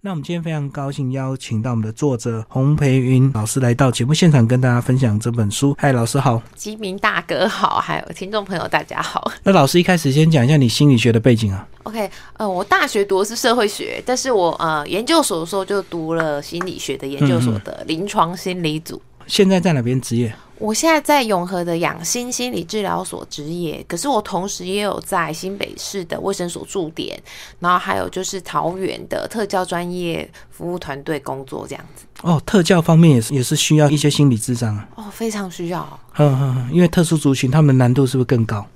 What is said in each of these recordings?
那我们今天非常高兴邀请到我们的作者洪培云老师来到节目现场，跟大家分享这本书。嗨，老师好，吉明大哥好，还有听众朋友大家好。那老师一开始先讲一下你心理学的背景啊。OK，呃，我大学读的是社会学，但是我呃研究所的时候就读了心理学的研究所的临床心理组。现在在哪边职业？我现在在永和的养心心理治疗所执业，可是我同时也有在新北市的卫生所驻点，然后还有就是桃园的特教专业服务团队工作这样子。哦，特教方面也是也是需要一些心理智障啊。哦，非常需要。嗯嗯，因为特殊族群他们难度是不是更高？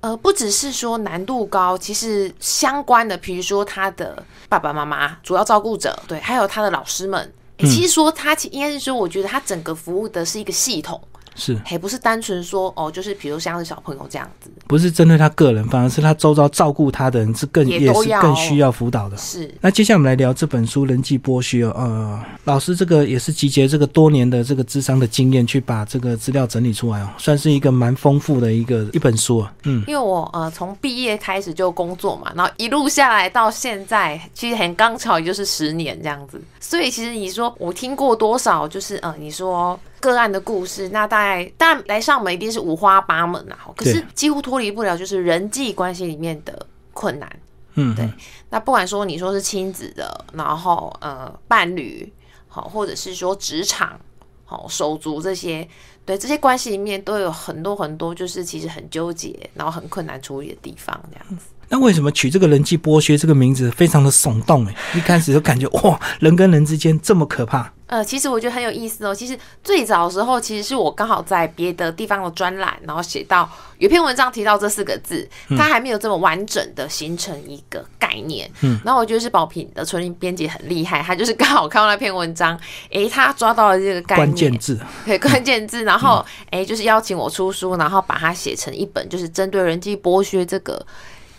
呃，不只是说难度高，其实相关的，比如说他的爸爸妈妈、主要照顾者，对，还有他的老师们。其实说他，应该是说，我觉得他整个服务的是一个系统。是，还不是单纯说哦，就是比如像是小朋友这样子，不是针对他个人，反而是他周遭照顾他的人是更也是更需要辅导的。是。那接下来我们来聊这本书《人际剥削》呃，老师这个也是集结这个多年的这个智商的经验，去把这个资料整理出来哦，算是一个蛮丰富的一个一本书啊。嗯，因为我呃从毕业开始就工作嘛，然后一路下来到现在，其实很刚巧也就是十年这样子，所以其实你说我听过多少，就是呃你说。个案的故事，那大概当然来上门一定是五花八门啊，可是几乎脱离不了就是人际关系里面的困难。嗯，对。那不管说你说是亲子的，然后呃伴侣，好，或者是说职场，好手足这些，对这些关系里面都有很多很多，就是其实很纠结，然后很困难处理的地方，这样子。那为什么取这个人际剥削这个名字非常的耸动？哎，一开始就感觉哇，人跟人之间这么可怕。呃，其实我觉得很有意思哦。其实最早的时候，其实是我刚好在别的地方的专栏，然后写到有篇文章提到这四个字，它还没有这么完整的形成一个概念。嗯，然后我觉得是宝平的纯林编辑很厉害，他就是刚好看到那篇文章，诶，他抓到了这个概念关键字，对关键字，然后诶，就是邀请我出书，然后把它写成一本，就是针对人际剥削这个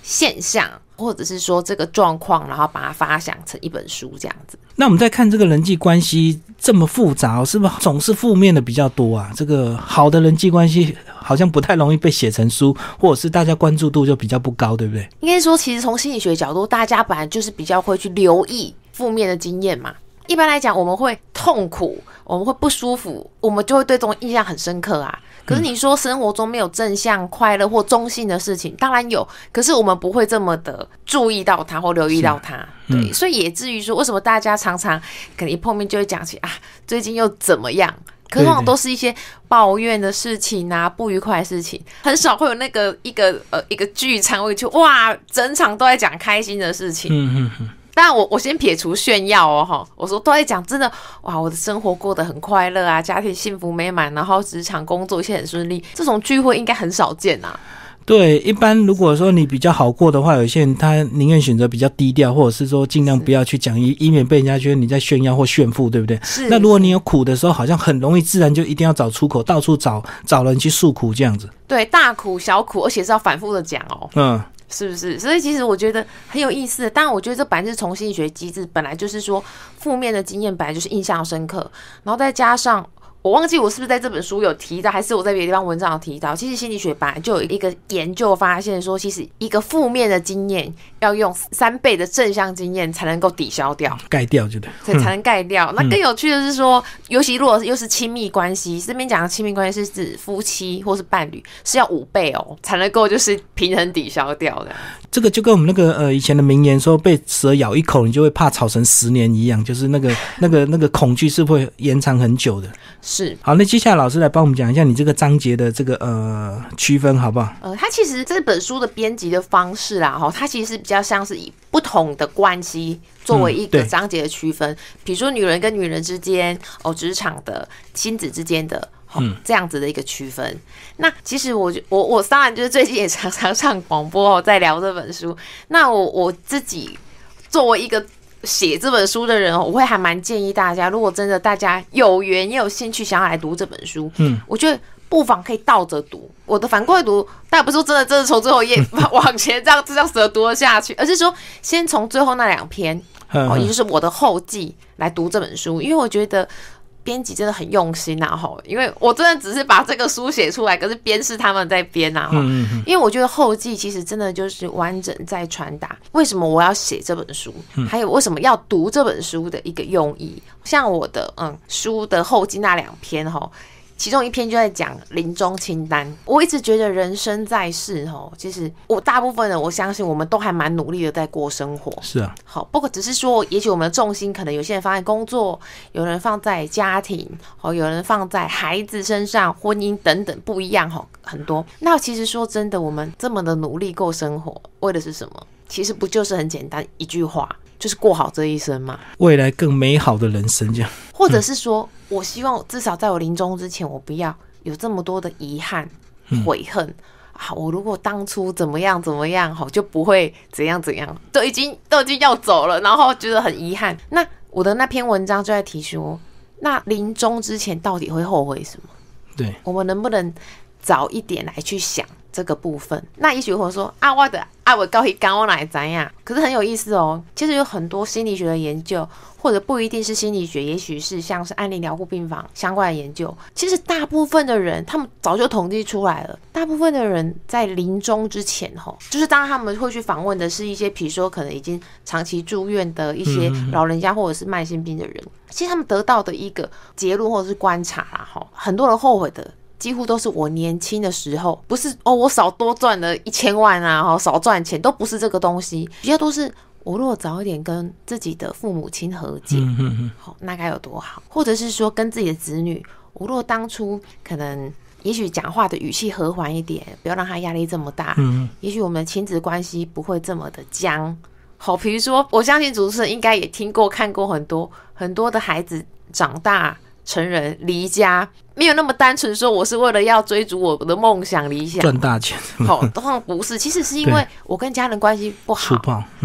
现象。或者是说这个状况，然后把它发想成一本书这样子。那我们在看这个人际关系这么复杂，是不是总是负面的比较多啊？这个好的人际关系好像不太容易被写成书，或者是大家关注度就比较不高，对不对？应该说，其实从心理学角度，大家本来就是比较会去留意负面的经验嘛。一般来讲，我们会痛苦，我们会不舒服，我们就会对这种印象很深刻啊。可是你说生活中没有正向、快乐或中性的事情，当然有，可是我们不会这么的注意到它或留意到它。对，所以也至于说，为什么大家常常可能一碰面就会讲起啊，最近又怎么样？可往往都是一些抱怨的事情啊，不愉快的事情，很少会有那个一个呃一个聚餐会就哇，整场都在讲开心的事情。嗯嗯嗯。但我我先撇除炫耀哦哈，我说都在讲真的哇，我的生活过得很快乐啊，家庭幸福美满，然后职场工作一切很顺利，这种聚会应该很少见啊。对，一般如果说你比较好过的话，有些人他宁愿选择比较低调，或者是说尽量不要去讲，以以免被人家觉得你在炫耀或炫富，对不对？是。那如果你有苦的时候，好像很容易自然就一定要找出口，到处找找人去诉苦这样子。对，大苦小苦，而且是要反复的讲哦。嗯。是不是？所以其实我觉得很有意思。当然，我觉得这本来是从心理学机制，本来就是说负面的经验本来就是印象深刻，然后再加上。我忘记我是不是在这本书有提到，还是我在别的地方文章有提到。其实心理学本来就有一个研究发现说，其实一个负面的经验要用三倍的正向经验才能够抵消掉、盖掉，就对，对，才能盖掉。那更有趣的是说，尤其如果又是亲密关系，这边讲的亲密关系是指夫妻或是伴侣，是要五倍哦才能够就是平衡抵消掉的。这个就跟我们那个呃以前的名言说，被蛇咬一口，你就会怕草绳十年一样，就是那个那个那个恐惧是会延长很久的。是好，那接下来老师来帮我们讲一下你这个章节的这个呃区分好不好？呃，它其实这本书的编辑的方式啦，哈，它其实是比较像是以不同的关系作为一个章节的区分，比如说女人跟女人之间，哦，职场的、亲子之间的，嗯，这样子的一个区分。那其实我我我当然就是最近也常常上广播哦，在聊这本书。那我我自己作为一个。写这本书的人，我会还蛮建议大家，如果真的大家有缘也有兴趣想要来读这本书，嗯，我觉得不妨可以倒着读。我的反过来读，但不是说真的真的从最后一页往前这样这样子读了下去，而是说先从最后那两篇，哦，也就是我的后记来读这本书，因为我觉得编辑真的很用心呐，吼，因为我真的只是把这个书写出来，可是编是他们在编呐，吼，嗯嗯因为我觉得后记其实真的就是完整在传达为什么我要写这本书，还有为什么要读这本书的一个用意。像我的嗯书的后记那两篇吼，其中一篇就在讲临终清单。我一直觉得人生在世吼，其实我大部分的我相信我们都还蛮努力的在过生活。是啊，好，不过只是说，也许我们的重心可能有些人放在工作，有人放在家庭，哦，有人放在孩子身上、婚姻等等，不一样哈，很多。那其实说真的，我们这么的努力过生活，为的是什么？其实不就是很简单一句话，就是过好这一生嘛。未来更美好的人生这样。或者是说，我希望至少在我临终之前，我不要有这么多的遗憾、悔恨。啊，我如果当初怎么样怎么样，好就不会怎样怎样，都已经都已经要走了，然后觉得很遗憾。那我的那篇文章就在提说，那临终之前到底会后悔什么？对，我们能不能早一点来去想这个部分？那也许会说啊，我的啊，我高一刚我哪怎样？可是很有意思哦。其实有很多心理学的研究，或者不一定是心理学，也许是像是案例疗护病房相关的研究。其实大部分的人，他们早就统计出来了，大部分的人在临终之前，吼，就是当他们会去访问的是一些，比如说可能已经长期住院的一些老人家，或者是慢性病的人。其实他们得到的一个结论或者是观察啦，吼，很多人后悔的。几乎都是我年轻的时候，不是哦，我少多赚了一千万啊，哈，少赚钱都不是这个东西，比较都是我如果早一点跟自己的父母亲和解，好，那该有多好，或者是说跟自己的子女，我如果当初可能，也许讲话的语气和缓一点，不要让他压力这么大，嗯，也许我们的亲子关系不会这么的僵。好，比如说，我相信主持人应该也听过、看过很多很多的孩子长大成人离家，没有那么单纯说我是为了要追逐我的梦想理想。赚大钱，好，通常不是，其实是因为我跟家人关系不好，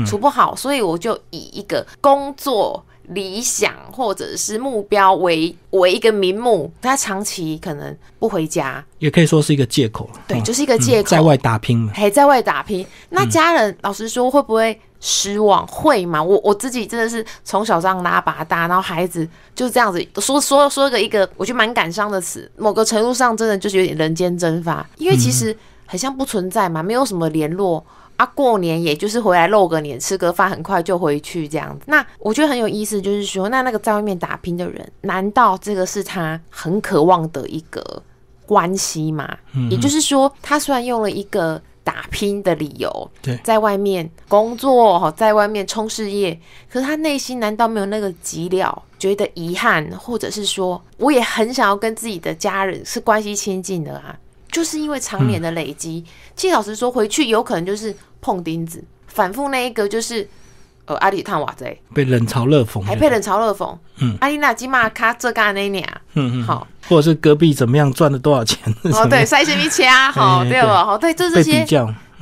处不好，所以我就以一个工作理想或者是目标为为一个名目，他长期可能不回家，也可以说是一个借口了。对，嗯就是一个借口，在外打拼嘛。还在外打拼。那家人、老实说会不会失望？会吗？我我自己真的是从小这样拉拔大，然后孩子就这样子说说说个一个我觉得蛮感伤的词，某个程度上真的就是有点人间蒸发，因为其实很像不存在嘛，没有什么联络。啊，过年也就是回来露个脸，吃个饭，很快就回去这样子。那我觉得很有意思，就是说，那那个在外面打拼的人，难道这个是他很渴望的一个关系吗？也就是说，他虽然用了一个打拼的理由，对在外面工作哈，在外面冲事业，可是他内心难道没有那个急料，觉得遗憾，或者是说，我也很想要跟自己的家人是关系亲近的啊？就是因为常年的累积，其实老实说，回去有可能就是碰钉子，反复那一个就是。呃，阿里探瓦贼，被冷嘲热讽，还被冷嘲热讽。嗯，阿丽娜基玛卡这干那年，嗯嗯，好，或者是隔壁怎么样赚了多少钱，哦，对，塞什米掐，好，哎对吧？好，对，就这些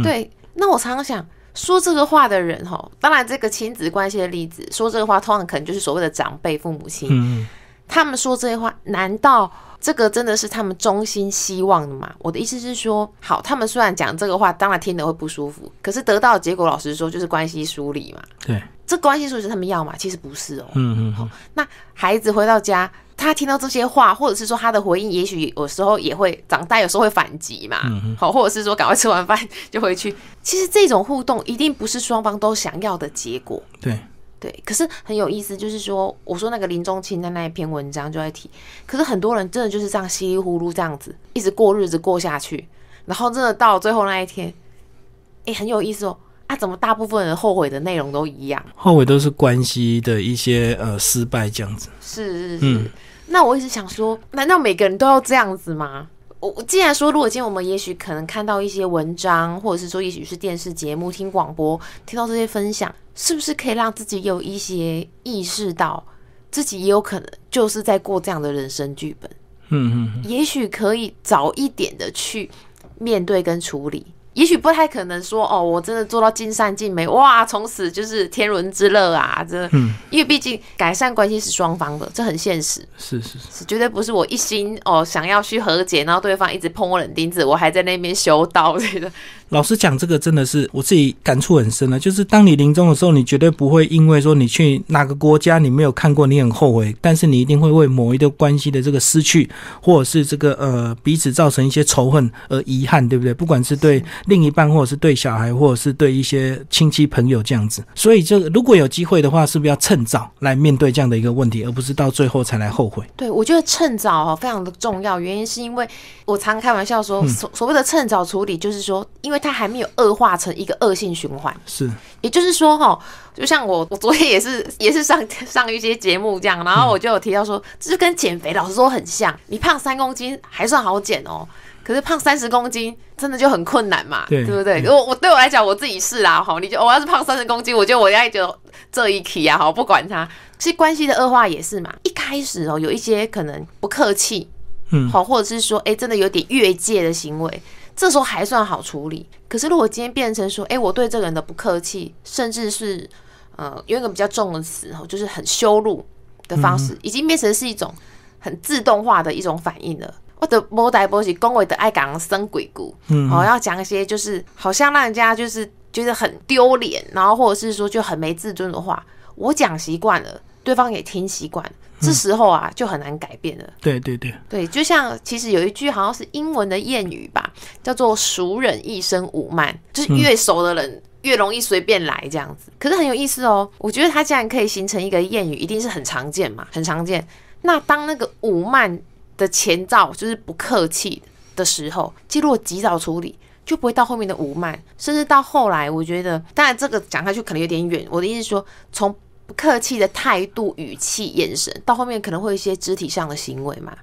对，那我常常想说这个话的人哈，当然这个亲子关系的例子，说这个话通常可能就是所谓的长辈、父母亲，嗯，他们说这些话，难道这个真的是他们衷心希望的嘛？我的意思是说，好，他们虽然讲这个话，当然听得会不舒服，可是得到的结果，老实说就是关系梳理嘛。对，这关系疏离是他们要嘛？其实不是哦。嗯嗯好，那孩子回到家，他听到这些话，或者是说他的回应，也许有时候也会长大，有时候会反击嘛，好，或者是说赶快吃完饭就回去。其实这种互动一定不是双方都想要的结果，对，对。可是很有意思，就是说，我说那个临终清单那一篇文章就在提，可是很多人真的就是这样稀里糊涂这样子一直过日子过下去，然后真的到最后那一天，哎、很有意思哦。啊，怎么大部分人后悔的内容都一样？后悔都是关系的一些呃失败这样子，是是是。嗯那我一直想说，难道每个人都要这样子吗？我我既然说，如果今天我们也许可能看到一些文章，或者是说也许是电视节目、听广播，听到这些分享，是不是可以让自己有一些意识到，自己也有可能就是在过这样的人生剧本？嗯嗯也许可以早一点的去面对跟处理。也许不太可能说哦，我真的做到尽善尽美，哇，从此就是天伦之乐啊！这，嗯因为毕竟改善关系是双方的，这很现实，是是是，是绝对不是我一心哦想要去和解，然后对方一直碰我冷钉子，我还在那边修道，这个老实讲，这个真的是我自己感触很深了。就是当你临终的时候，你绝对不会因为说你去哪个国家你没有看过，你很后悔，但是你一定会为某一个关系的这个失去，或者是这个呃彼此造成一些仇恨而遗憾，对不对？不管是对另一半，或者是对小孩，或者是对一些亲戚朋友这样子。所以，这个如果有机会的话，是不是要趁早来面对这样的一个问题，而不是到最后才来后悔？对，我觉得趁早哦非常的重要，原因是因为我常开玩笑说，所所谓的趁早处理，就是说，因为它还没有恶化成一个恶性循环。是，也就是说，哈，就像我，我昨天也是也是上上一些节目这样，然后我就有提到说，这就跟减肥，老实说很像。你胖三公斤还算好减哦，可是胖三十公斤真的就很困难嘛，对不对？我我对我来讲，我自己是啦，哈，你就我要是胖三十公斤，我觉得我应该就这一期啊，好不管它。其实关系的恶化也是嘛，一开始哦，有一些可能不客气，嗯，好，或者是说，哎，真的有点越界的行为，这时候还算好处理。可是如果今天变成说，哎，我对这个人的不客气，甚至是呃，用一个比较重的词，哦，就是很羞辱的方式，已经变成是一种很自动化的一种反应了。我的摩代波西恭维的爱讲生鬼故，嗯，好，要讲一些就是好像让人家就是觉得很丢脸，然后或者是说就很没自尊的话，我讲习惯了。对方也听习惯，这时候啊就很难改变了。对对对，对，就像其实有一句好像是英文的谚语吧，叫做“熟人一生五慢”，就是越熟的人越容易随便来这样子。可是很有意思哦，我觉得它既然可以形成一个谚语，一定是很常见嘛，很常见。那当那个五慢的前兆就是不客气的时候，其实如果及早处理，就不会到后面的五慢，甚至到后来，我觉得当然这个讲下去可能有点远。我的意思是说从。不客气的态度、语气、眼神，到后面可能会有一些肢体上的行为嘛。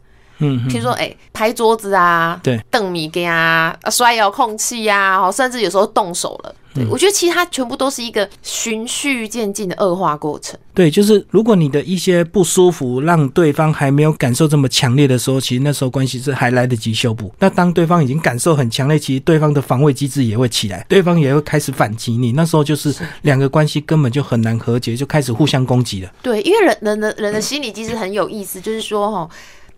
嗯，听说，哎，拍桌子啊，对，瞪米给啊，摔遥控器呀，甚至有时候动手了。对，我觉得其实它全部都是一个循序渐进的恶化过程。对，就是如果你的一些不舒服让对方还没有感受这么强烈的时候，其实那时候关系是还来得及修补。那当对方已经感受很强烈，其实对方的防卫机制也会起来，对方也会开始反击你。那时候就是两个关系根本就很难和解，就开始互相攻击了。对，因为人人的人的心理机制很有意思，就是说哈。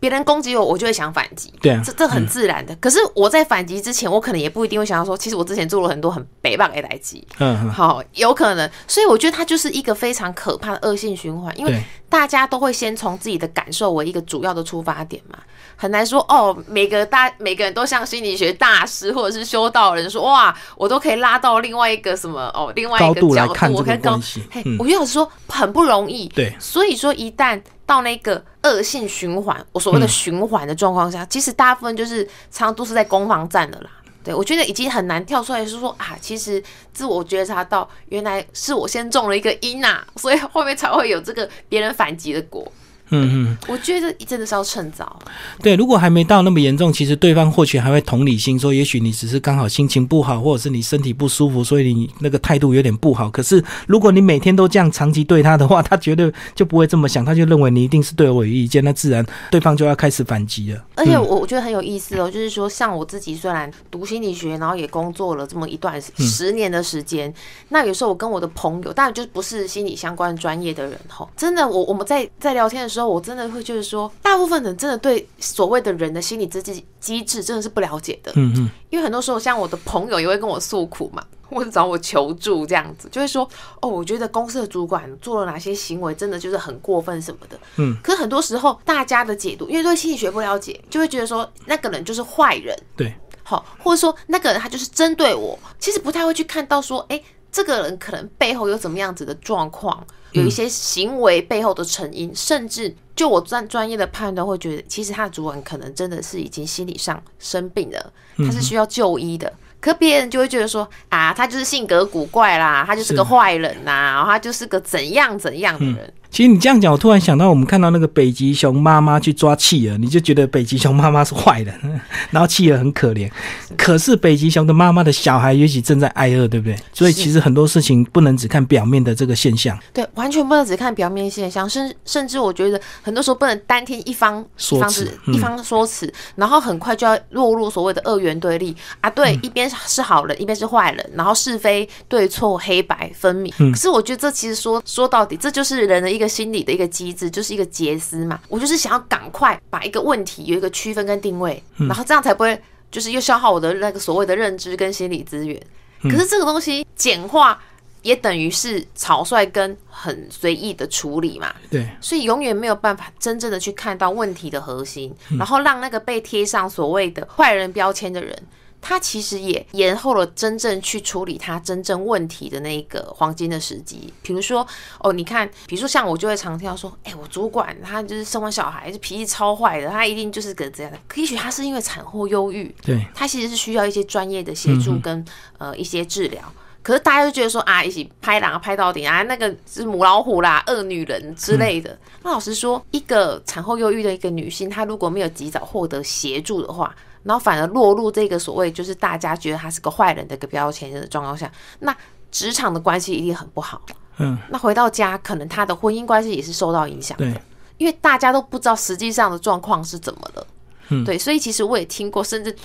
别人攻击我，我就会想反击，对啊，这这很自然的。可是我在反击之前，我可能也不一定会想到说，其实我之前做了很多很北棒的来击，嗯，好，有可能。所以我觉得它就是一个非常可怕的恶性循环，因为大家都会先从自己的感受为一个主要的出发点嘛，很难说哦，每个大每个人都像心理学大师或者是修道人说，哇，我都可以拉到另外一个什么哦，另外一个角度，我看关系。嘿，我觉得说很不容易，对，所以说一旦。到那个恶性循环，我所谓的循环的状况下，其实大部分就是常常都是在攻防战的啦。对我觉得已经很难跳出来，是说啊，其实自我觉察到原来是我先中了一个因呐，所以后面才会有这个别人反击的果。嗯嗯，我觉得真的是要趁早。对，如果还没到那么严重，其实对方或许还会同理心说，也许你只是刚好心情不好，或者是你身体不舒服，所以你那个态度有点不好。可是如果你每天都这样长期对他的话，他绝对就不会这么想，他就认为你一定是对我有意见，那自然对方就要开始反击了。而且我我觉得很有意思哦，就是说像我自己虽然读心理学，然后也工作了这么一段十年的时间，那有时候我跟我的朋友，当然就不是心理相关专业的人吼，真的我我们在在聊天的时候。我真的会就是说，大部分人真的对所谓的人的心理机制机制真的是不了解的。嗯嗯，因为很多时候，像我的朋友也会跟我诉苦嘛，或者找我求助这样子，就会说：“哦，我觉得公司的主管做了哪些行为，真的就是很过分什么的。”嗯，可是很多时候大家的解读，因为对心理学不了解，就会觉得说那个人就是坏人。对，好，或者说那个人他就是针对我，其实不太会去看到说，哎。这个人可能背后有怎么样子的状况，有一些行为背后的成因，甚至就我专专业的判断，会觉得其实他的主人可能真的是已经心理上生病了，他是需要就医的。可别人就会觉得说啊，他就是性格古怪啦，他就是个坏人呐，他就是个怎样怎样的人。其实你这样讲，我突然想到，我们看到那个北极熊妈妈去抓企鹅，你就觉得北极熊妈妈是坏人，然后企鹅很可怜。可是北极熊的妈妈的小孩也许正在挨饿，对不对？所以其实很多事情不能只看表面的这个现象。对，完全不能只看表面现象，甚甚至我觉得很多时候不能单听一方说辞，一方说辞，然后很快就要落入所谓的二元对立啊。对，一边是好人，一边是坏人，然后是非对错黑白分明。可是我觉得这其实说说到底，这就是人的一个。心理的一个机制就是一个结思嘛，我就是想要赶快把一个问题有一个区分跟定位，然后这样才不会就是又消耗我的那个所谓的认知跟心理资源。嗯可是这个东西简化也等于是草率跟很随意的处理嘛，对，所以永远没有办法真正的去看到问题的核心，嗯然后让那个被贴上所谓的坏人标签的人。他其实也延后了真正去处理他真正问题的那个黄金的时机。比如说，哦，你看，比如说像我就会常听到说，哎、我主管他就是生完小孩就脾气超坏的，他一定就是个这样的。可也许他是因为产后忧郁，对，他其实是需要一些专业的协助跟、呃一些治疗。可是大家就觉得说啊，一起拍狼拍到底啊，那个是母老虎啦、恶女人之类的。那老实说，一个产后忧郁的一个女性，她如果没有及早获得协助的话，然后反而落入这个所谓就是大家觉得他是个坏人的一个标签的状况下，那职场的关系一定很不好。嗯，那回到家，可能他的婚姻关系也是受到影响的。对，因为大家都不知道实际上的状况是怎么了。嗯对，所以其实我也听过，甚至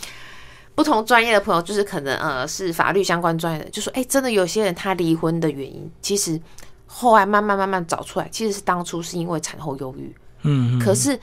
不同专业的朋友，就是可能呃是法律相关专业的，就说哎、真的有些人他离婚的原因，其实后来慢慢慢慢找出来，其实是当初是因为产后忧郁。嗯，嗯可是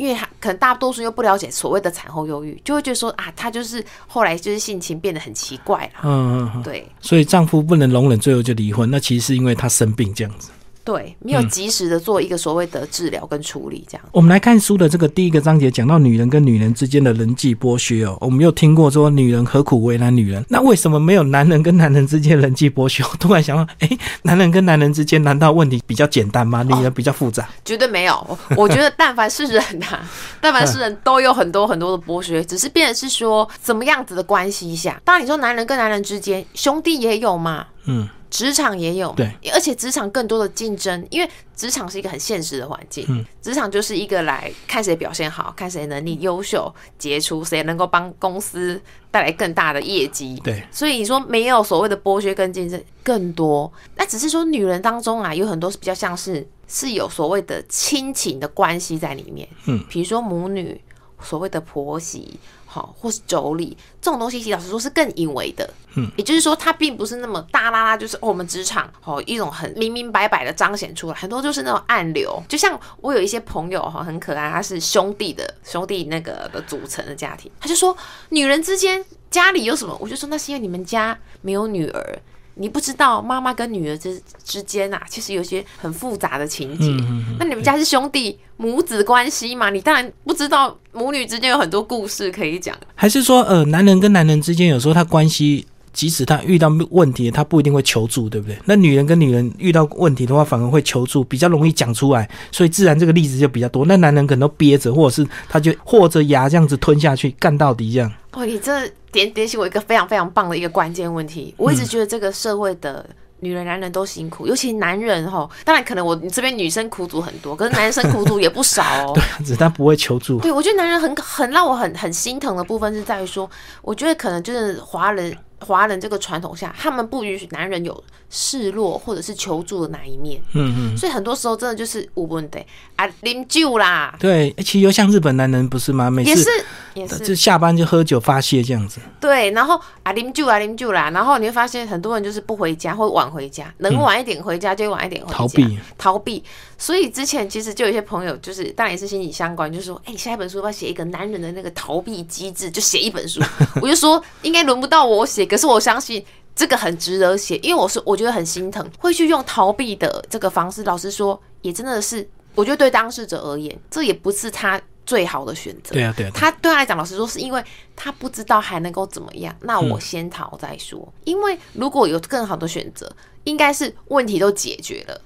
因为他可能大多数又不了解所谓的产后忧郁，就会觉得说啊，她就是后来就是性情变得很奇怪了。嗯嗯嗯，对所以丈夫不能容忍，最后就离婚。那其实是因为她生病这样子。对，没有及时的做一个所谓的治疗跟处理，这样。我们来看书的这个第一个章节，讲到女人跟女人之间的人际剥削哦。我们有听过说女人何苦为难女人，那为什么没有男人跟男人之间人际剥削？我 突然想到，哎，男人跟男人之间难道问题比较简单吗？女人比较复杂？绝对没有，我我觉得但凡是人呐、但凡是人都有很多很多的剥削，只是变的是说怎么样子的关系下。当然你说男人跟男人之间，兄弟也有嘛，嗯，职场也有，对，而且职场更多的竞争，因为职场是一个很现实的环境，嗯。职场就是一个来看谁表现好，看谁能力优秀、杰出，谁能够帮公司带来更大的业绩，对，所以你说没有所谓的剥削跟竞争更多，那只是说女人当中啊，有很多是比较像是是有所谓的亲情的关系在里面，嗯，比如说母女，所谓的婆媳，好，或是妯娌这种东西，其实老实说是更隐微的，嗯，也就是说它并不是那么大啦啦，就是、哦、我们职场哦一种很明明白白的彰显出来，很多就是那种暗流，就像我有一些朋友哈很可爱，他是兄弟的兄弟那个的组成的家庭，他就说女人之间家里有什么，我就说那是因为你们家没有女儿。你不知道妈妈跟女儿之之间啊，其实有些很复杂的情节。嗯那你们家是兄弟母子关系嘛？你当然不知道母女之间有很多故事可以讲。还是说，呃，男人跟男人之间有时候他关系，即使他遇到问题，他不一定会求助，对不对？那女人跟女人遇到问题的话，反而会求助，比较容易讲出来，所以自然这个例子就比较多。那男人可能都憋着，或者是他就和着牙这样子吞下去，干到底这样。哦，你这点点醒我一个非常非常棒的一个关键问题。我一直觉得这个社会的女人、男人都辛苦，尤其男人哈。当然，可能我这边女生苦主很多，可是男生苦主也不少哦。对，只是他不会求助。对，我觉得男人很很让我很很心疼的部分是在于说，我觉得可能就是华人华人这个传统下，他们不允许男人有示弱或者是求助的那一面，嗯嗯，所以很多时候真的就是无问题啊，啉酒啦，对，欸其实又像日本男人不是吗？每也是次也是就下班就喝酒发泄这样子。对，然后啊啉酒啊啉酒啦，然后你会发现很多人就是不回家或晚回家，能晚一点回家就晚一点回家，逃避逃避。所以之前其实就有一些朋友，就是当然也是心理相关，就说，哎、你下一本书要不要写一个男人的那个逃避机制，就写一本书。我就说应该轮不到我写，可是我相信。这个很值得写，因为我是我觉得很心疼，会去用逃避的这个方式。老实说，也真的是，我觉得对当事者而言，这也不是他最好的选择。对啊，对啊，他对他来讲，老实说，是因为他不知道还能够怎么样。那我先逃再说。因为如果有更好的选择，应该是问题都解决了。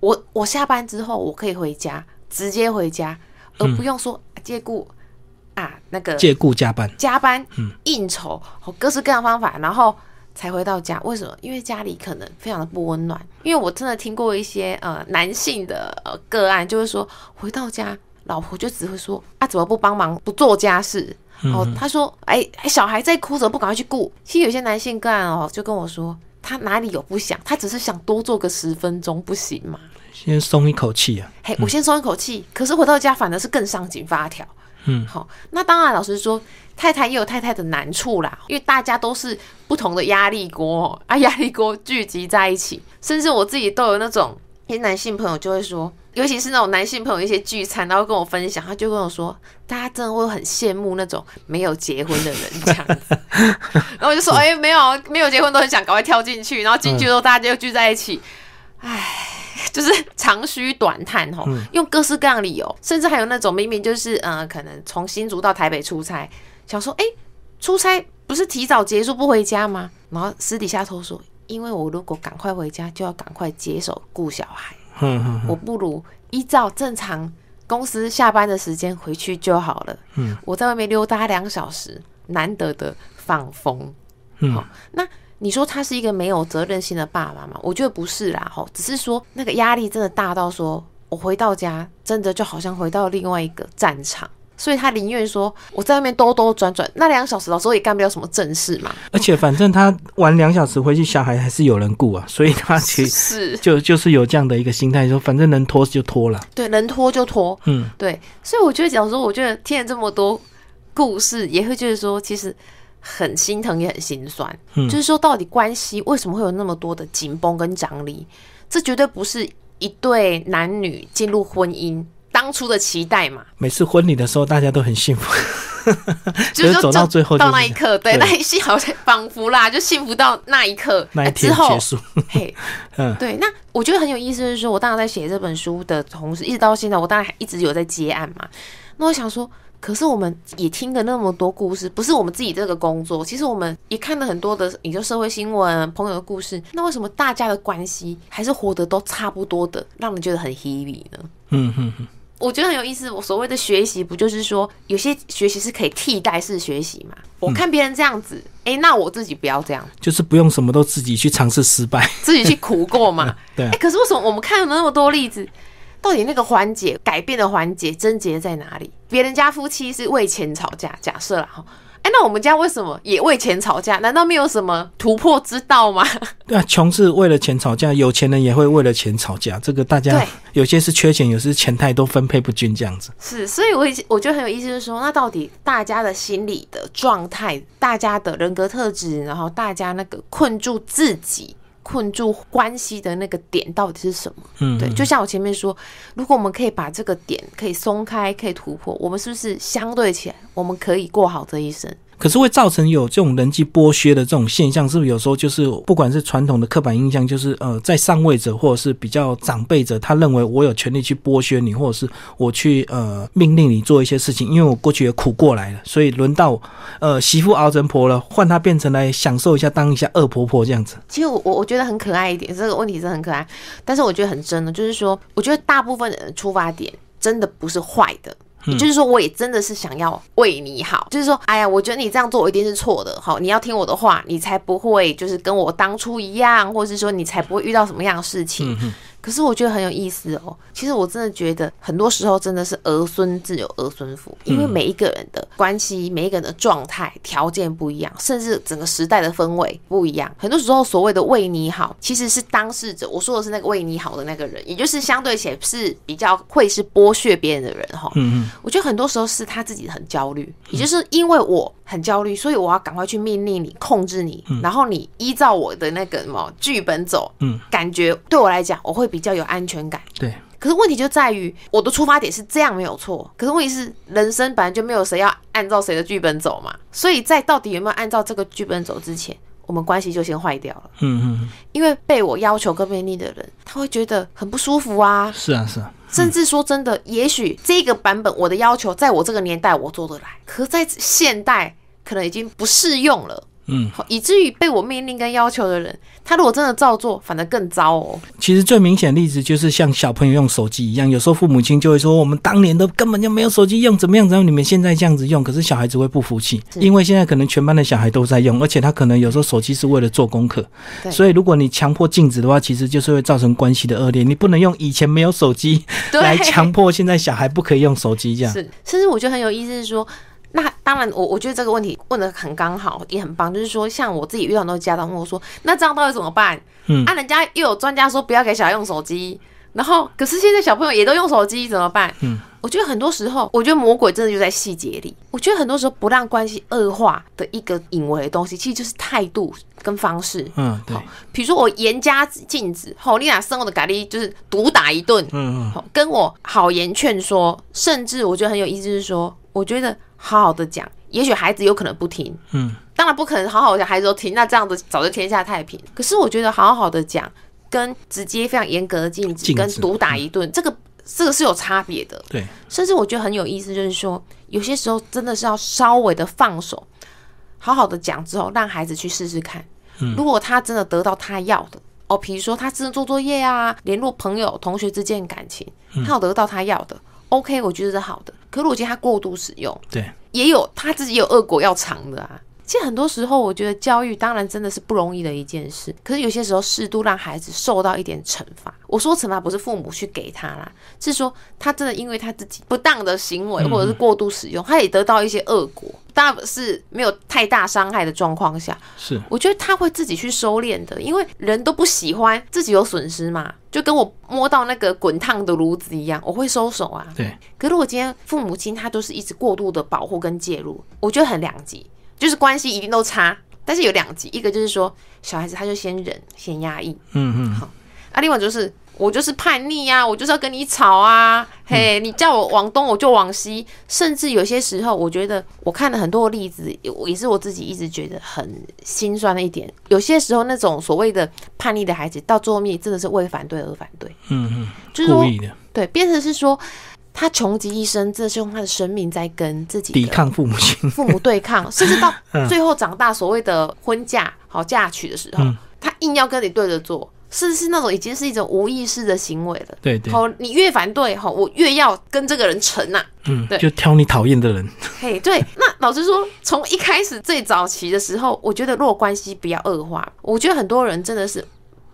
我我下班之后，我可以回家，直接回家，而不用说借故啊那个借故加班。加班、应酬，哦各式各样方法，然后才回到家。为什么？因为家里可能非常的不温暖。因为我真的听过一些呃男性的呃个案，就是说回到家，老婆就只会说啊怎么不帮忙不做家事？哦，他说哎哎小孩在哭，怎么不赶快去顾？其实有些男性个案哦，就跟我说。他哪里有不想？他只是想多做个十分钟，不行吗？先松一口气啊。嘿，我先松一口气。可是回到家反而是更上紧发条。嗯，好，那当然，老实说，太太也有太太的难处啦，因为大家都是不同的压力锅啊，压力锅聚集在一起，甚至我自己都有那种一些男性朋友就会说，尤其是那种男性朋友一些聚餐，然后跟我分享，他就跟我说，大家真的会很羡慕那种没有结婚的人这样子。然后我就说，哎、没有没有结婚都很想赶快跳进去，然后进去之后大家就聚在一起，唉。就是长吁短叹吼，用各式各样的理由，甚至还有那种明明就是呃，可能从新竹到台北出差，想说，哎、出差不是提早结束不回家吗？然后私底下偷说，因为我如果赶快回家，就要赶快接手顾小孩，嗯嗯我不如依照正常公司下班的时间回去就好了。嗯，我在外面溜达两小时，难得的放风。嗯好，那你说他是一个没有责任心的爸爸吗？我觉得不是啦，吼，只是说那个压力真的大到说，我回到家真的就好像回到另外一个战场。所以他宁愿说我在外面兜兜转转，那两小时老师也干不了什么正事嘛。而且反正他玩两小时回去，小孩还是有人顾啊，所以他其实是，就就是有这样的一个心态，说反正能拖就拖了。对，能拖就拖。嗯，对，所以我觉得，假如说，我觉得听了这么多故事，也会觉得说，其实很心疼，也很心酸。嗯就是说，到底关系为什么会有那么多的紧绷跟张力？这绝对不是一对男女进入婚姻当初的期待嘛，每次婚礼的时候，大家都很幸福。就是走到最后到那一刻，对，那一幸好像仿佛啦，就幸福到那一刻，那一天结，束，嘿，嗯对，那我觉得很有意思，就是说我当时在写这本书的同时，一直到现在，我当然还一直有在接案嘛。那我想说，可是我们也听了那么多故事，不是我们自己这个工作，其实我们也看了很多的，也就社会新闻、朋友的故事。那为什么大家的关系还是活得都差不多的，让人觉得很 heavy 呢？嗯嗯嗯，我觉得很有意思。我所谓的学习，不就是说有些学习是可以替代式学习嘛？我看别人这样子，诶，那我自己不要这样，就是不用什么都自己去尝试失败。自己去苦过嘛。对啊哎、可是为什么我们看了那么多例子，到底那个环节改变的环节症结在哪里？别人家夫妻是为钱吵架，假设了哈，哎、那我们家为什么也为钱吵架？难道没有什么突破之道吗？对啊，穷是为了钱吵架，有钱人也会为了钱吵架。这个大家有些是缺钱，有些是钱太多分配不均这样子。是，所以我我觉得很有意思，就是说，那到底大家的心理的状态、大家的人格特质，然后大家那个困住自己。困住关系的那个点到底是什么？嗯，对，就像我前面说，如果我们可以把这个点可以松开，可以突破，我们是不是相对起来，我们可以过好这一生？可是会造成有这种人际剥削的这种现象，是不是有时候就是不管是传统的刻板印象，就是呃，在上位者或者是比较长辈者，他认为我有权利去剥削你，或者是我去呃命令你做一些事情，因为我过去也苦过来了，所以轮到呃媳妇熬成婆了，换她变成来享受一下当一下恶婆婆这样子。其实我我我觉得很可爱一点，这个问题是很可爱，但是我觉得很真的，就是说，我觉得大部分人的出发点真的不是坏的。也就是说，我也真的是想要为你好，就是说，哎呀，我觉得你这样做一定是错的，好，你要听我的话，你才不会就是跟我当初一样，或是说你才不会遇到什么样的事情。可是我觉得很有意思哦。其实我真的觉得很多时候真的是儿孙自有儿孙福，因为每一个人的关系、每一个人的状态、条件不一样，甚至整个时代的氛围不一样。很多时候所谓的为你好，其实是当事者，我说的是那个为你好的那个人，也就是相对起来是比较会是剥削别人的人哈。嗯嗯，我觉得很多时候是他自己很焦虑，也就是因为我很焦虑，所以我要赶快去命令你、控制你，然后你依照我的那个什么剧本走，嗯，感觉对我来讲，我会比较有安全感。对，可是问题就在于我的出发点是这样没有错，可是问题是人生本来就没有谁要按照谁的剧本走嘛，所以在到底有没有按照这个剧本走之前，我们关系就先坏掉了。嗯嗯，因为被我要求跟便利的人，他会觉得很不舒服啊，是啊是啊，甚至说真的，也许这个版本我的要求，在我这个年代我做得来，可是在现代可能已经不适用了。嗯，以至于被我命令跟要求的人，他如果真的照做，反而更糟哦。其实最明显的例子就是像小朋友用手机一样，有时候父母亲就会说，我们当年都根本就没有手机用，怎么样？怎么样？你们现在这样子用，可是小孩子会不服气，因为现在可能全班的小孩都在用，而且他可能有时候手机是为了做功课，对所以如果你强迫禁止的话，其实就是会造成关系的恶劣。你不能用以前没有手机 来强迫现在小孩不可以用手机这样。是，甚至我觉得很有意思是说，那当然我我觉得这个问题问的很刚好，也很棒。就是说，像我自己遇到很多家长问我说，那这样到底怎么办？嗯啊，人家又有专家说不要给小孩用手机，然后可是现在小朋友也都用手机，怎么办？嗯，我觉得很多时候，我觉得魔鬼真的就在细节里。我觉得很多时候不让关系恶化的一个隐微的东西，其实就是态度跟方式。嗯，对，比如说我严加禁止，吼，你俩生我的咖喱就是毒打一顿，嗯嗯，跟我好言劝说，甚至我觉得很有意思，是说，我觉得好好的讲，也许孩子有可能不听，嗯，当然不可能好好讲，孩子都听，那这样子早就天下太平。可是我觉得好好的讲，跟直接非常严格的禁止，跟毒打一顿，这个这个是有差别的。对，甚至我觉得很有意思，就是说，有些时候真的是要稍微的放手，好好的讲之后，让孩子去试试看。如果他真的得到他要的，哦，比如说他真的做作业啊，联络朋友、同学之间的感情，他有得到他要的，OK，我觉得是好的。可是我觉得他过度使用，对，也有他自己也有恶果要尝的啊。其实很多时候，我觉得教育当然真的是不容易的一件事。可是有些时候，适度让孩子受到一点惩罚。我说惩罚不是父母去给他啦，是说他真的因为他自己不当的行为或者是过度使用，他也得到一些恶果。当然是没有太大伤害的状况下，是我觉得他会自己去收敛的，因为人都不喜欢自己有损失嘛。就跟我摸到那个滚烫的炉子一样，我会收手啊。对。可是我今天父母亲他都是一直过度的保护跟介入，我觉得很两极。就是关系一定都差，但是有两极，一个就是说小孩子他就先忍，先压抑，嗯嗯，好，啊，另外就是我就是叛逆呀，我就是要跟你吵啊，嘿，你叫我往东我就往西，甚至有些时候，我觉得我看了很多例子，也是我自己一直觉得很心酸的一点，有些时候那种所谓的叛逆的孩子，到最后面真的是为反对而反对，嗯嗯，就是故意的，对，变成是说。他穷极一生，这是用他的生命在跟自己抵抗父母亲、父母对抗，甚至到最后长大，所谓的婚嫁、好嫁娶的时候，他硬要跟你对着做，是是那种已经是一种无意识的行为了。对对，好，你越反对，好，我越要跟这个人成呐。嗯，对，就挑你讨厌的人。嘿，对，那老实说，从一开始最早期的时候，我觉得如果关系不要恶化，我觉得很多人真的是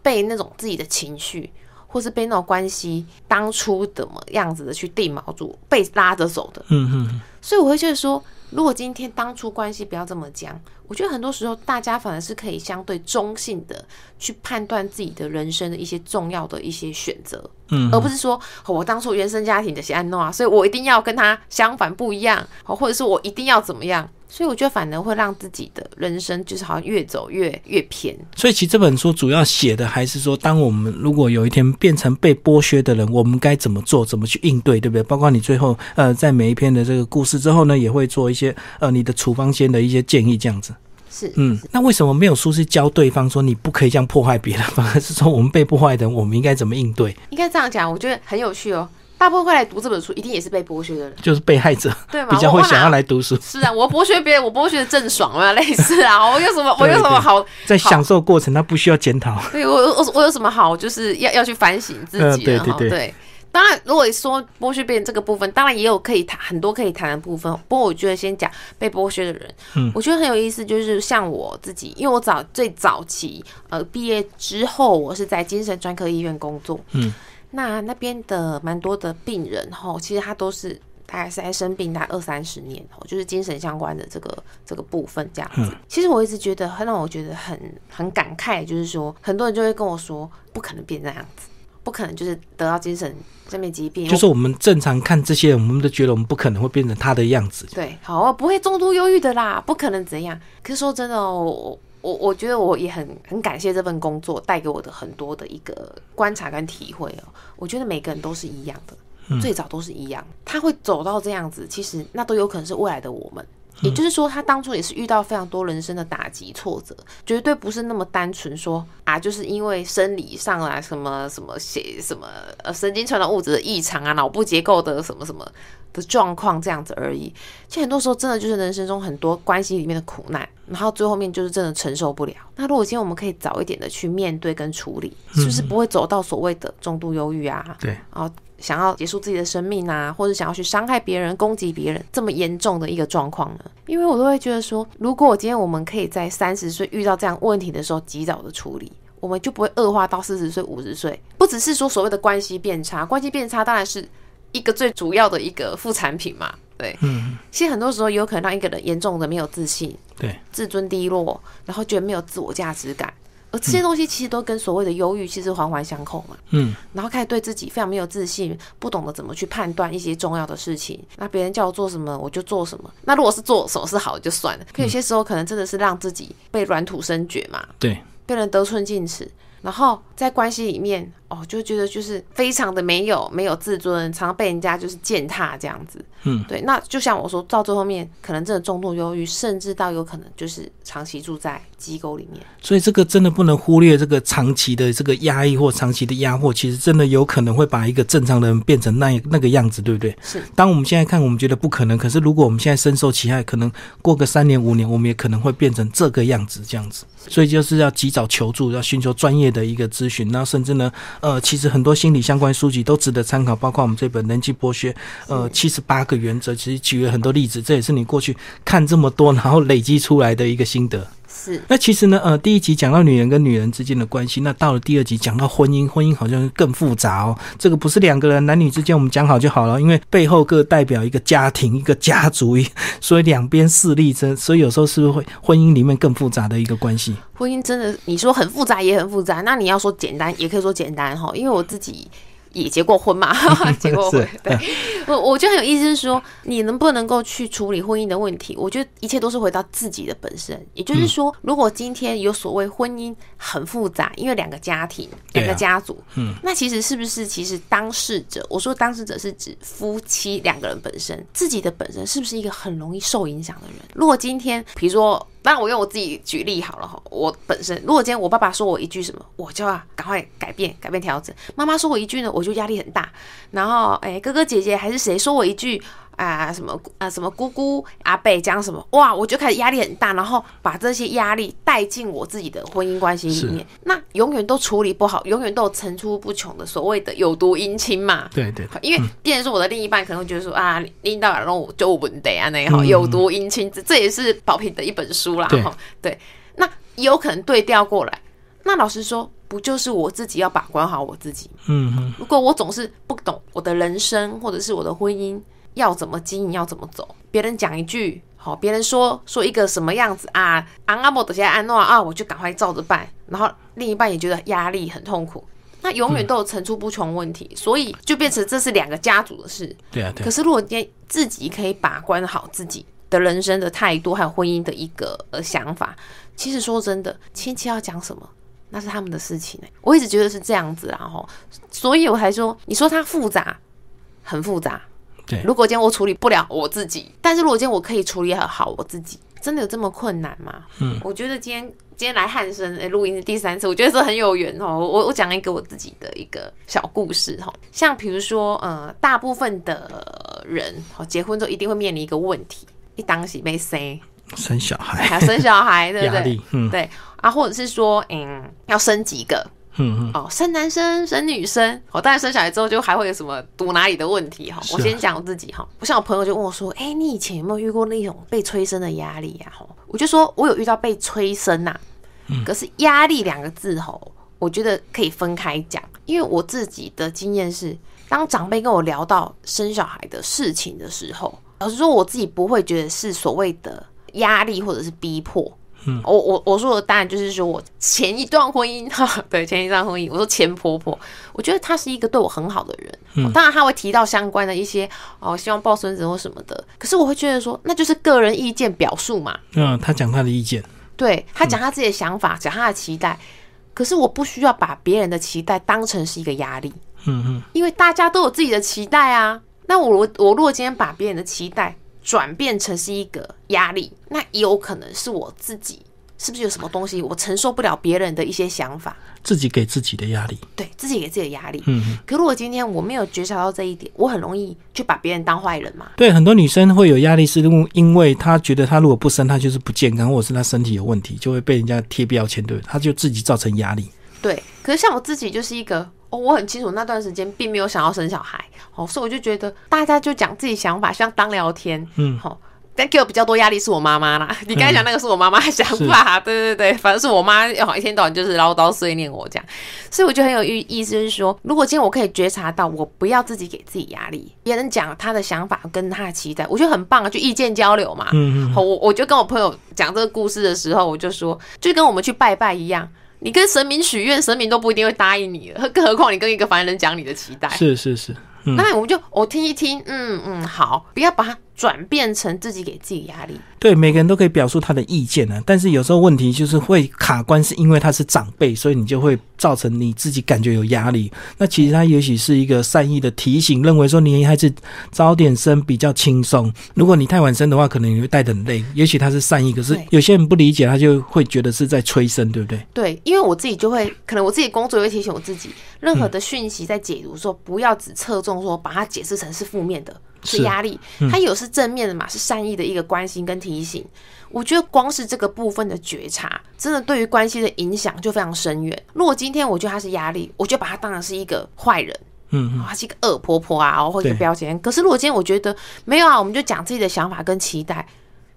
被那种自己的情绪。或是被那种关系当初怎么样子的去定锚住，被拉着走的。嗯嗯。所以我会觉得说，如果今天当初关系不要这么僵，我觉得很多时候大家反而是可以相对中性的去判断自己的人生的一些重要的一些选择。嗯。而不是说我当初原生家庭的些安诺啊，所以我一定要跟他相反不一样，或者是我一定要怎么样。所以我觉得反而会让自己的人生就是好像越走越越偏。所以其实这本书主要写的还是说，当我们如果有一天变成被剥削的人，我们该怎么做，怎么去应对，对不对？包括你最后呃，在每一篇的这个故事之后呢，也会做一些呃你的处方间的一些建议，这样子。是，嗯，那为什么没有书是教对方说你不可以这样破坏别人，反而是说我们被破坏的人，我们应该怎么应对？应该这样讲，我觉得很有趣哦。大部分会来读这本书，一定也是被剥削的人，就是被害者，对吗？比较会想要来读书。是啊，我剥削别人，我剥削的正爽嘛，类似啊。我有什么，我有什么好在享受过程，他不需要检讨。对我，我我有什么好，就是要要去反省自己的哈。对，当然，如果说剥削别人这个部分，当然也有可以谈很多可以谈的部分。不过，我觉得先讲被剥削的人，嗯，我觉得很有意思，就是像我自己，因为我早最早期呃毕业之后，我是在精神专科医院工作，嗯。那那边的蛮多的病人吼，其实他都是大概是在生病大概二三十年吼，就是精神相关的这个这个部分这样子。其实我一直觉得很让我觉得很很感慨，就是说很多人就会跟我说，不可能变这样子，不可能就是得到精神上面疾病。就是我们正常看这些人，我们都觉得我们不可能会变成他的样子。对，好，不会中度忧郁的啦，不可能怎样。可是说真的哦。我我觉得我也很很感谢这份工作带给我的很多的一个观察跟体会哦。我觉得每个人都是一样的，最早都是一样。他会走到这样子，其实那都有可能是未来的我们。也就是说，他当初也是遇到非常多人生的打击挫折，绝对不是那么单纯说啊，就是因为生理上啊什么什么血什么呃神经传导物质的异常啊，脑部结构的什么什么的状况这样子而已。其实很多时候真的就是人生中很多关系里面的苦难，然后最后面就是真的承受不了。那如果今天我们可以早一点的去面对跟处理，是不是不会走到所谓的重度忧郁啊？对，然后。想要结束自己的生命啊，或者想要去伤害别人、攻击别人，这么严重的一个状况呢？因为我都会觉得说，如果今天我们可以在三十岁遇到这样问题的时候及早的处理，我们就不会恶化到四十岁、五十岁。不只是说所谓的关系变差，关系变差当然是一个最主要的一个副产品嘛。对，嗯，其实很多时候有可能让一个人严重的没有自信，对，自尊低落，然后觉得没有自我价值感。而这些东西其实都跟所谓的忧郁其实环环相扣嘛。嗯，然后开始对自己非常没有自信，不懂得怎么去判断一些重要的事情。那别人叫我做什么，我就做什么。那如果是做什么是好的就算了，可有些时候可能真的是让自己被软土生绝嘛，对，被人得寸进尺。然后在关系里面，哦，就觉得就是非常的没有没有自尊，常常被人家就是践踏这样子。嗯，对。那就像我说到最后面，可能真的重度忧郁，甚至到有可能就是长期住在机构里面。所以这个真的不能忽略这个长期的这个压抑或长期的压迫，其实真的有可能会把一个正常人变成那那个样子，对不对？是。当我们现在看，我们觉得不可能，可是如果我们现在深受其害，可能过个三年五年，我们也可能会变成这个样子，这样子。所以就是要及早求助，要寻求专业的一个咨询。那甚至呢，呃，其实很多心理相关书籍都值得参考，包括我们这本《人际剥削》，呃，七十八个原则，其实举了很多例子。这也是你过去看这么多，然后累积出来的一个心得。是。那其实呢，呃，第一集讲到女人跟女人之间的关系，那到了第二集讲到婚姻，婚姻好像更复杂哦。这个不是两个人男女之间我们讲好就好了，因为背后各代表一个家庭、一个家族，所以两边势力争，所以有时候是不是会婚姻里面更复杂的一个关系？婚姻真的，你说很复杂也很复杂，那你要说简单也可以说简单哈，因为我自己。也结过婚嘛？结过婚，对我我觉得很有意思，是说你能不能够去处理婚姻的问题？我觉得一切都是回到自己的本身。也就是说，如果今天有所谓婚姻很复杂，因为两个家庭、两个家族，嗯，那其实是不是其实当事者？我说当事者是指夫妻两个人本身自己的本身是不是一个很容易受影响的人？如果今天比如说。当然，我用我自己举例好了哈。我本身，如果今天我爸爸说我一句什么，我就要赶快改变、改变、调整。妈妈说我一句呢，我就压力很大。然后，哎，哥哥姐姐还是谁说我一句？啊，什么啊，什么姑姑阿贝讲什么哇，我就开始压力很大，然后把这些压力带进我自己的婚姻关系里面，那永远都处理不好，永远都有层出不穷的所谓的有毒姻亲嘛。对对，因为别人说我的另一半可能会觉得说啊，领导让我就稳得啊，那也好，有毒姻亲，这这也是宝平的一本书啦。哈，对，那有可能对调过来，那老实说，不就是我自己要把关好我自己？嗯哼，如果我总是不懂我的人生或者是我的婚姻。要怎么经营，要怎么走？别人讲一句，好，别人说说一个什么样子啊？安阿莫的些安诺啊，我就赶快照着办。然后另一半也觉得压力很痛苦，那永远都有层出不穷问题，所以就变成这是两个家族的事。对啊，对。可是如果今天自己可以把关好自己的人生的态度，还有婚姻的一个呃想法，其实说真的，亲戚要讲什么，那是他们的事情哎。我一直觉得是这样子，然后，所以我才说，你说它复杂，很复杂。如果今天我处理不了我自己，但是如果今天我可以处理好我自己，真的有这么困难吗？嗯，我觉得今天今天来汉生诶录音是第三次，我觉得这很有缘哦。我我讲一个我自己的一个小故事哈，像比如说呃，大部分的人哦结婚之后一定会面临一个问题，一当喜被塞生小孩，生小孩，对不对？嗯，对啊，或者是说嗯要生几个。嗯嗯哦，生男生生女生，哦，当然生小孩之后就还会有什么读哪里的问题哈。我先讲我自己哈，我像我朋友就问我说，哎，你以前有没有遇过那种被催生的压力呀？哈，我就说我有遇到被催生呐，可是压力两个字吼，我觉得可以分开讲，因为我自己的经验是，当长辈跟我聊到生小孩的事情的时候，老实说我自己不会觉得是所谓的压力或者是逼迫。嗯，我我我说的当然就是说我前一段婚姻哈，对前一段婚姻，我说前婆婆，我觉得她是一个对我很好的人。嗯，当然她会提到相关的一些哦，希望抱孙子或什么的。可是我会觉得说，那就是个人意见表述嘛。嗯，她讲她的意见，对她讲她自己的想法，讲她的期待。可是我不需要把别人的期待当成是一个压力。嗯嗯，因为大家都有自己的期待啊。那我我如果今天把别人的期待。转变成是一个压力，那也有可能是我自己是不是有什么东西我承受不了别人的一些想法，自己给自己的压力，对自己给自己的压力。嗯，可如果今天我没有觉察到这一点，我很容易就把别人当坏人嘛。对，很多女生会有压力，是因因为她觉得她如果不生，她就是不健康，或者是她身体有问题，就会被人家贴标签，对，她就自己造成压力。对，可是像我自己就是一个。哦，我很清楚那段时间并没有想要生小孩，哦，所以我就觉得大家就讲自己想法，像当聊天，嗯，好，但给我比较多压力是我妈妈啦。你刚才讲那个是我妈妈的想法，对对对，反正是我妈好一天到晚就是唠叨碎念我这样，所以我就很有意意思，就是说，如果今天我可以觉察到，我不要自己给自己压力，别人讲他的想法跟他的期待，我觉得很棒啊，就意见交流嘛，嗯嗯，我我就跟我朋友讲这个故事的时候，我就说，就跟我们去拜拜一样。你跟神明许愿，神明都不一定会答应你，更何况你跟一个凡人讲你的期待。是是是，那我们就我听一听，嗯嗯，好，不要把转变成自己给自己压力。对，每个人都可以表述他的意见呢，但是有时候问题就是会卡关，是因为他是长辈，所以你就会造成你自己感觉有压力。那其实他也许是一个善意的提醒，认为说你还是早点生比较轻松。如果你太晚生的话，可能你会带得很累。也许他是善意，可是有些人不理解，他就会觉得是在催生，对不对？对，因为我自己就会，可能我自己工作也会提醒我自己，任何的讯息在解读说，不要只侧重说把它解释成是负面的，是是压力，它有是正面的嘛，是善意的一个关心跟提醒。我觉得光是这个部分的觉察，真的对于关系的影响就非常深远。如果今天我觉得他是压力，我就把他当成是一个坏人，嗯嗯，哦，她是一个恶婆婆啊，或者一个对标签。可是如果今天我觉得没有啊，我们就讲自己的想法跟期待，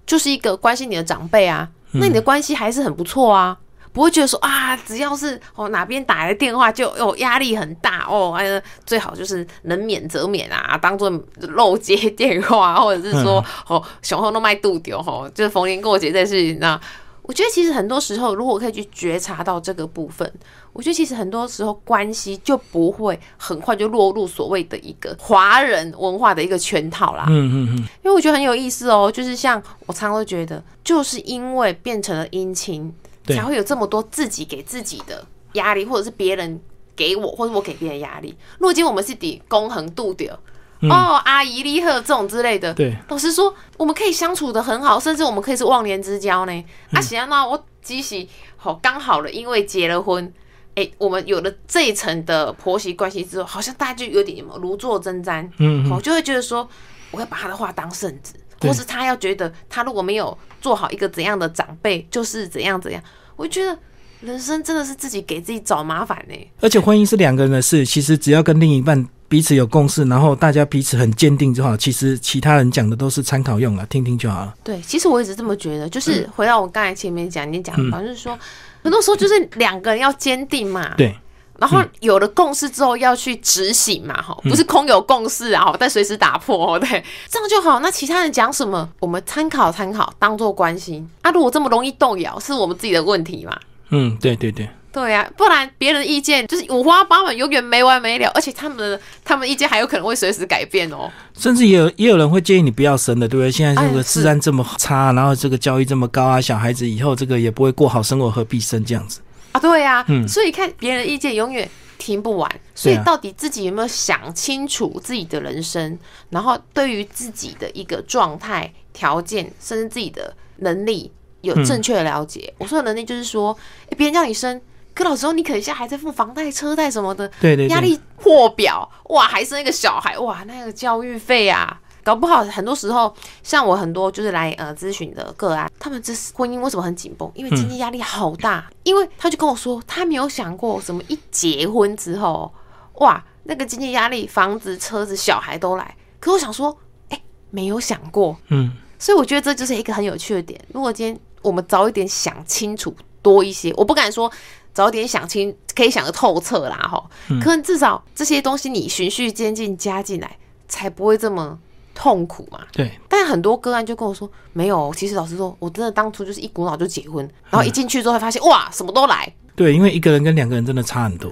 就是一个关心你的长辈啊，那你的关系还是很不错啊。不会觉得说啊，只要是哦哪边打来的电话就哦压力很大哦，哎呀最好就是能免则免啊，当做漏接电话，或者是说哦雄厚都卖肚丢哦，就是逢年过节这事情那。我觉得其实很多时候，如果我可以去觉察到这个部分，我觉得其实很多时候关系就不会很快就落入所谓的一个华人文化的一个圈套啦。嗯嗯嗯，因为我觉得很有意思哦，就是像我常常都觉得，就是因为变成了姻亲，对才会有这么多自己给自己的压力，或者是别人给我，或者我给别人压力。如果今天我们是抵公衡度的。哦，阿姨厉害这种之类的，对，老实说，我们可以相处的很好，甚至我们可以是忘年之交呢。啊，行啊，那我即使好刚好了，因为结了婚，哎、我们有了这一层的婆媳关系之后，好像大家就有点什么如坐针毡，嗯我就会觉得说，我会把他的话当圣旨，对或是他要觉得他如果没有做好一个怎样的长辈，就是怎样怎样，我觉得人生真的是自己给自己找麻烦呢。而且婚姻是两个人的事，其实只要跟另一半彼此有共识，然后大家彼此很坚定就好。其实其他人讲的都是参考用了，听听就好了。对，其实我一直这么觉得，嗯就是回到我刚才前面讲，你讲的吧，就是说，很多时候就是两个人要坚定嘛，对，然后有了共识之后要去执行嘛，哈，不是空有共识啊，哈但随时打破，对，这样就好。那其他人讲什么，我们参考参考，当做关心啊。如果这么容易动摇，是我们自己的问题嘛？嗯，对对对，对呀、不然别人的意见就是五花八门，永远没完没了，而且他们的他们意见还有可能会随时改变哦。甚至也有也有人会建议你不要生的，对不对？现在这个治安这么差，然后这个教育这么高啊，小孩子以后这个也不会过好生活，何必生这样子？啊，对呀、嗯。所以看别人的意见永远听不完，所以到底自己有没有想清楚自己的人生，然后对于自己的一个状态、条件，甚至自己的能力有正确的了解。我说的能力就是说，诶别人叫你生，可老时候你可能现在还在付房贷、车贷什么的，对对对，压力破表，哇，还生一个小孩，哇，那个教育费啊，搞不好很多时候，像我很多就是来呃咨询的个案，他们这是婚姻为什么很紧绷？因为经济压力好大，因为他就跟我说，他没有想过什么一结婚之后，哇，那个经济压力，房子、车子、小孩都来。可我想说，哎、没有想过，嗯，所以我觉得这就是一个很有趣的点。如果今天我们早一点想清楚多一些，我不敢说早点想清可以想得透彻啦，哈、可能至少这些东西你循序渐进加进来，才不会这么痛苦嘛。对，但很多个案就跟我说，没有，其实老实说，我真的当初就是一股脑就结婚，然后一进去之后会发现，哇，什么都来，对，因为一个人跟两个人真的差很多，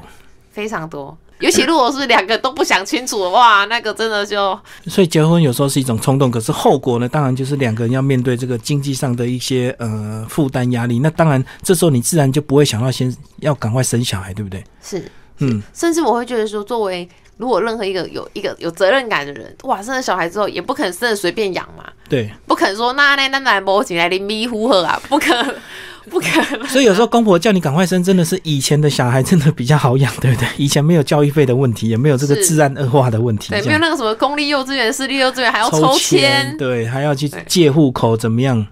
非常多。尤其如果是两个都不想清楚的，哇，那个真的就所以结婚有时候是一种冲动，可是后果呢，当然就是两个人要面对这个经济上的一些呃负担压力。那当然，这时候你自然就不会想到先要赶快生小孩，对不对？是嗯，甚至我会觉得说，作为如果任何一个有一个有责任感的人，哇，生了小孩之后也不可能真的随便养嘛，对。不可能说那那那来摸起来你迷糊喝啊，不可能，不可能。所以有时候公婆叫你赶快生，真的是以前的小孩真的比较好养，对不对？以前没有教育费的问题，也没有这个是治安恶化的问题，对，没有那个什么公立幼稚园、私立幼稚园还要抽签，对，还要去借户口，怎么样？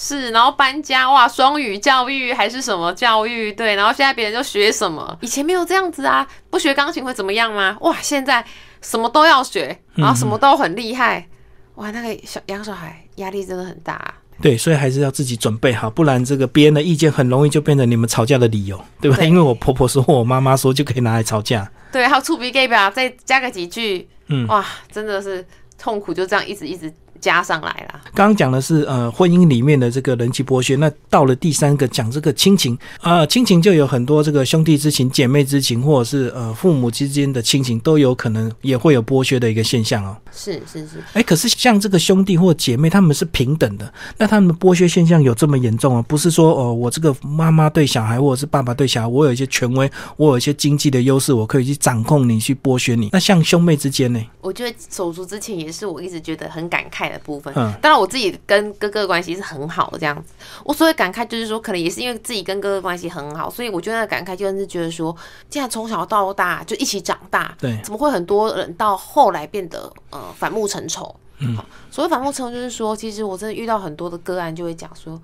是，然后搬家哇，双语教育还是什么教育？对，然后现在别人就学什么？以前没有这样子啊，不学钢琴会怎么样吗？哇，现在什么都要学，然后什么都很厉害，哇，那个小养小孩压力真的很大啊、对，所以还是要自己准备好，不然这个别人的意见很容易就变成你们吵架的理由，对吧？对因为我婆婆说，我妈妈说，就可以拿来吵架。对，还有触鼻 gay 表，再加个几句，嗯哇，真的是痛苦，就这样一直一直加上来啦。刚刚讲的是呃婚姻里面的这个人际剥削，那到了第三个讲这个亲情啊、亲情就有很多这个兄弟之情、姐妹之情，或者是呃父母之间的亲情，都有可能也会有剥削的一个现象哦。是是是，哎，可是像这个兄弟或姐妹，他们是平等的，那他们的剥削现象有这么严重啊？不是说哦，我这个妈妈对小孩，或者是爸爸对小孩，我有一些权威，我有一些经济的优势，我可以去掌控你，去剥削你。那像兄妹之间呢？我觉得手足之情也是我一直觉得很感慨的部分。嗯当然我自己跟哥哥的关系是很好的，这样子。我所谓感慨就是说，可能也是因为自己跟哥哥关系很好，所以我觉得那感慨就是觉得说，既然从小到大就一起长大，对，怎么会很多人到后来变得呃反目成仇？嗯，所谓反目成仇就是说，其实我真的遇到很多的个案，就会讲说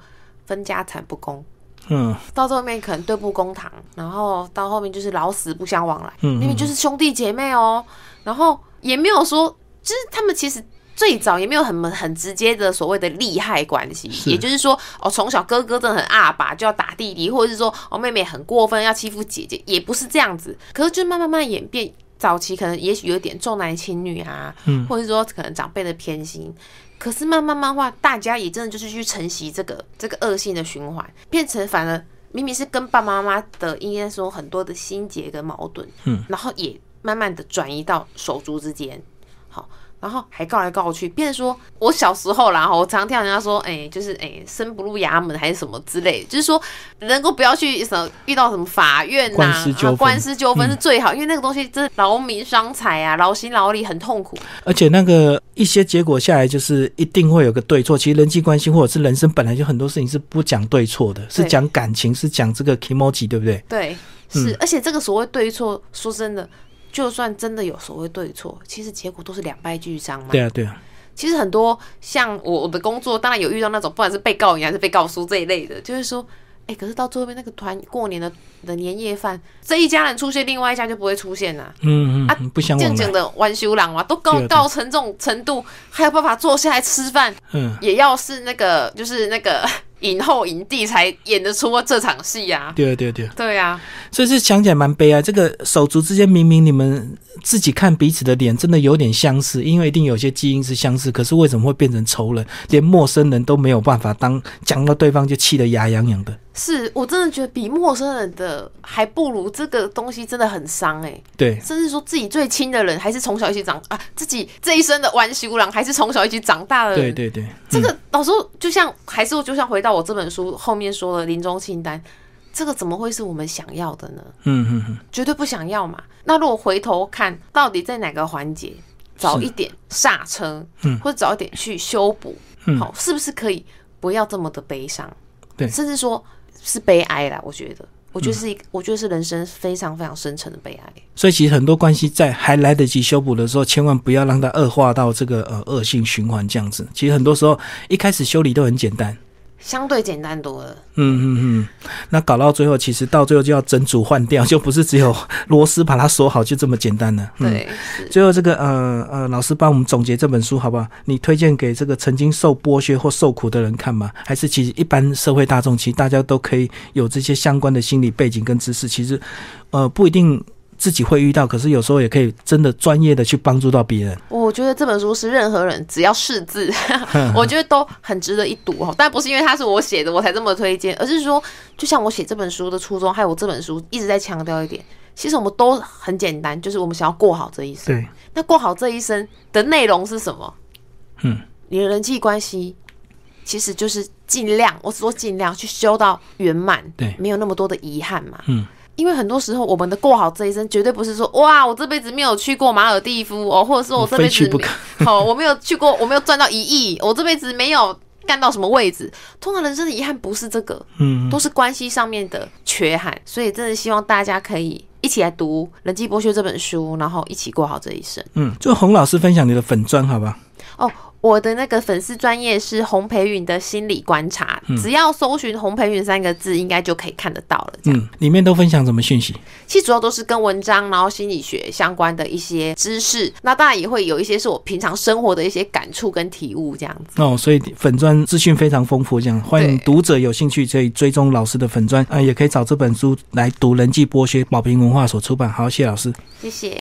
分家产不公。嗯到最后面可能对簿公堂，然后到后面就是老死不相往来，嗯明明就是兄弟姐妹哦，然后也没有说，就是他们其实最早也没有很很直接的所谓的利害关系，也就是说，哦，从小哥哥真的很阿爸就要打弟弟，或者是说哦妹妹很过分要欺负姐姐，也不是这样子，可是就慢慢慢慢演变。早期可能也许有点重男轻女啊，嗯或者是说可能长辈的偏心，可是慢慢慢话大家也真的就是去承袭这个这个恶性的循环，变成反而明明是跟爸爸妈妈的应该说很多的心结跟矛盾，嗯，然后也慢慢的转移到手足之间，好。然后还告来告去，变成说我小时候啦，我常听人家说，哎、就是哎、生不入衙门还是什么之类的，就是说能够不要去什么遇到什么法院呐、官司纠纷是最好，因为那个东西真的劳民伤财啊，劳心劳力，很痛苦。而且那个一些结果下来，就是一定会有个对错。其实人际关系或者是人生本来就很多事情是不讲对错的，是对讲感情，是讲这个 emoji，对不对？对，是，而且这个所谓对错，说真的，就算真的有所谓对错，其实结果都是两败俱伤嘛。对啊，对啊，其实很多像我我的工作，当然有遇到那种不管是被告赢还是被告输这一类的，就是说，哎、可是到最后面那个团过年的的年夜饭，这一家人出现，另外一家就不会出现呐、嗯嗯啊嗯，不相往来，静静的弯修郎嘛，都告告成这种程度，还有办法坐下来吃饭，嗯，也要是那个就是那个影后影帝才演得出这场戏呀、啊。对啊对啊对啊。对啊，所以是想起来蛮悲哀。这个手足之间明明你们自己看彼此的脸真的有点相似，因为一定有些基因是相似，可是为什么会变成仇人？连陌生人都没有办法当讲到对方就气得牙痒痒的。是我真的觉得比陌生人的还不如这个东西真的很伤哎、对，甚至说自己最亲的人还是从小一起长啊，自己这一生的玩修郎还是从小一起长大的人。对对对，这个老实说，就像还是就像回到我这本书后面说的临终清单，这个怎么会是我们想要的呢？嗯嗯嗯，绝对不想要嘛。那如果回头看，到底在哪个环节早一点刹车，嗯或者早一点去修补，嗯好，是不是可以不要这么的悲伤？对甚至说是悲哀啦。我觉得，我觉得是一个，我觉得是人生非常非常深沉的悲哀。所以其实很多关系在还来得及修补的时候，千万不要让它恶化到这个呃恶性循环这样子。其实很多时候一开始修理都很简单。相对简单多了，嗯嗯嗯，那搞到最后，其实到最后就要整组换掉，就不是只有螺丝把它锁好就这么简单了。嗯对，最后这个呃呃，老师帮我们总结这本书好不好？你推荐给这个曾经受剥削或受苦的人看吗？还是其实一般社会大众，其实大家都可以有这些相关的心理背景跟知识？其实呃不一定自己会遇到，可是有时候也可以真的专业的去帮助到别人。我觉得这本书是任何人只要识字，我觉得都很值得一读哦。但不是因为它是我写的我才这么推荐，而是说，就像我写这本书的初衷，还有我这本书一直在强调一点，其实我们都很简单，就是我们想要过好这一生。对，那过好这一生的内容是什么？嗯，你的人际关系其实就是尽量，我只说尽量去修到圆满，对没有那么多的遗憾嘛。嗯。因为很多时候，我们的过好这一生，绝对不是说哇，我这辈子没有去过马尔蒂夫哦，或者是我这辈子好，我没有去过，我没有赚到一亿，我这辈子没有干到什么位置。通常人生的遗憾不是这个，嗯，都是关系上面的缺憾。所以真的希望大家可以一起来读《人际剥削》这本书，然后一起过好这一生。嗯，就洪老师分享你的粉砖好吧？哦，我的那个粉丝专业是洪培云的心理观察，只要搜寻洪培云三个字，应该就可以看得到了。嗯，里面都分享什么讯息？其实主要都是跟文章，然后心理学相关的一些知识。那当然也会有一些是我平常生活的一些感触跟体悟，这样子。哦，所以粉砖资讯非常丰富，这样欢迎对读者有兴趣可以追踪老师的粉砖啊、也可以找这本书来读《人际剥削》，宝平文化所出版。好，谢谢老师。谢谢。